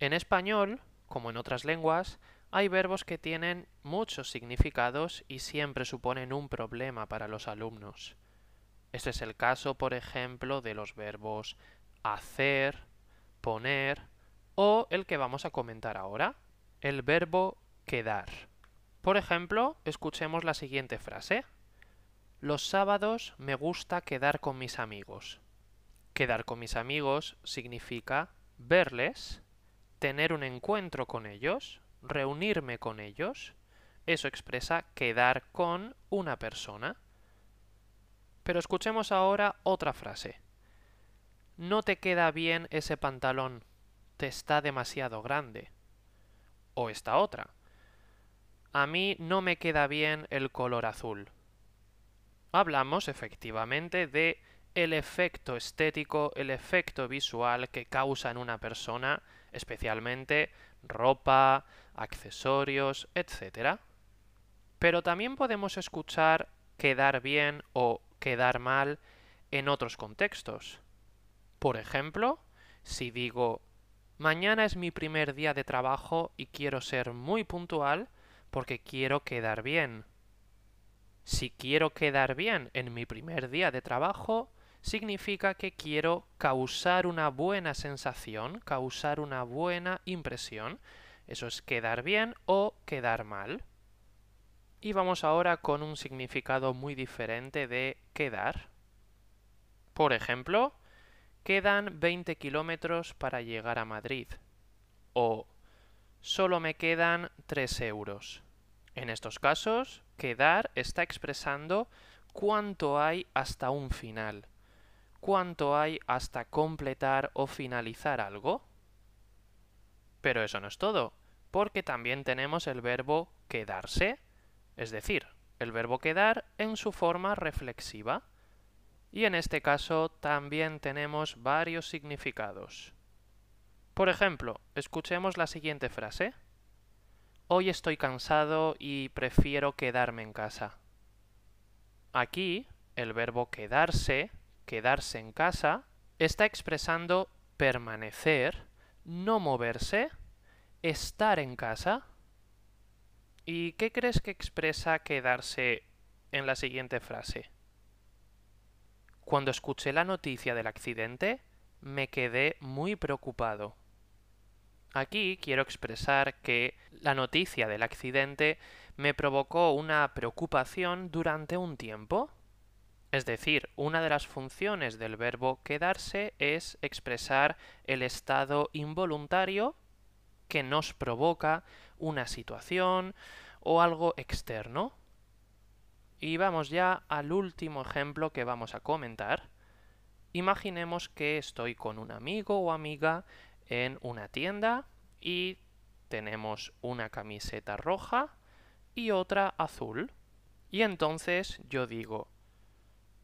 En español, como en otras lenguas, hay verbos que tienen muchos significados y siempre suponen un problema para los alumnos. Este es el caso, por ejemplo, de los verbos hacer, poner o el que vamos a comentar ahora, el verbo quedar. Por ejemplo, escuchemos la siguiente frase. Los sábados me gusta quedar con mis amigos. Quedar con mis amigos significa verles, tener un encuentro con ellos, reunirme con ellos. Eso expresa quedar con una persona. Pero escuchemos ahora otra frase. No te queda bien ese pantalón, te está demasiado grande. O esta otra. A mí no me queda bien el color azul. Hablamos efectivamente de el efecto estético, el efecto visual que causa en una persona, especialmente ropa, accesorios, etc. Pero también podemos escuchar quedar bien o quedar mal en otros contextos. Por ejemplo, si digo mañana es mi primer día de trabajo y quiero ser muy puntual porque quiero quedar bien. Si quiero quedar bien en mi primer día de trabajo, significa que quiero causar una buena sensación, causar una buena impresión. Eso es quedar bien o quedar mal. Y vamos ahora con un significado muy diferente de quedar. Por ejemplo, quedan 20 kilómetros para llegar a Madrid. O solo me quedan 3 euros. En estos casos, quedar está expresando cuánto hay hasta un final cuánto hay hasta completar o finalizar algo. Pero eso no es todo, porque también tenemos el verbo quedarse, es decir, el verbo quedar en su forma reflexiva. Y en este caso también tenemos varios significados. Por ejemplo, escuchemos la siguiente frase. Hoy estoy cansado y prefiero quedarme en casa. Aquí, el verbo quedarse quedarse en casa, está expresando permanecer, no moverse, estar en casa. ¿Y qué crees que expresa quedarse en la siguiente frase? Cuando escuché la noticia del accidente, me quedé muy preocupado. Aquí quiero expresar que la noticia del accidente me provocó una preocupación durante un tiempo. Es decir, una de las funciones del verbo quedarse es expresar el estado involuntario que nos provoca una situación o algo externo. Y vamos ya al último ejemplo que vamos a comentar. Imaginemos que estoy con un amigo o amiga en una tienda y tenemos una camiseta roja y otra azul. Y entonces yo digo,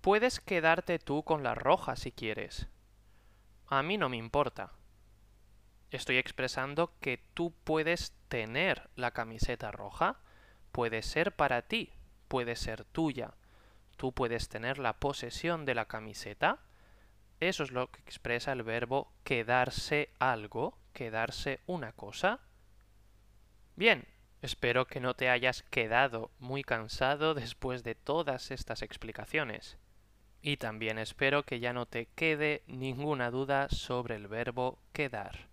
Puedes quedarte tú con la roja si quieres. A mí no me importa. Estoy expresando que tú puedes tener la camiseta roja. Puede ser para ti, puede ser tuya. Tú puedes tener la posesión de la camiseta. Eso es lo que expresa el verbo quedarse algo, quedarse una cosa. Bien, espero que no te hayas quedado muy cansado después de todas estas explicaciones. Y también espero que ya no te quede ninguna duda sobre el verbo quedar.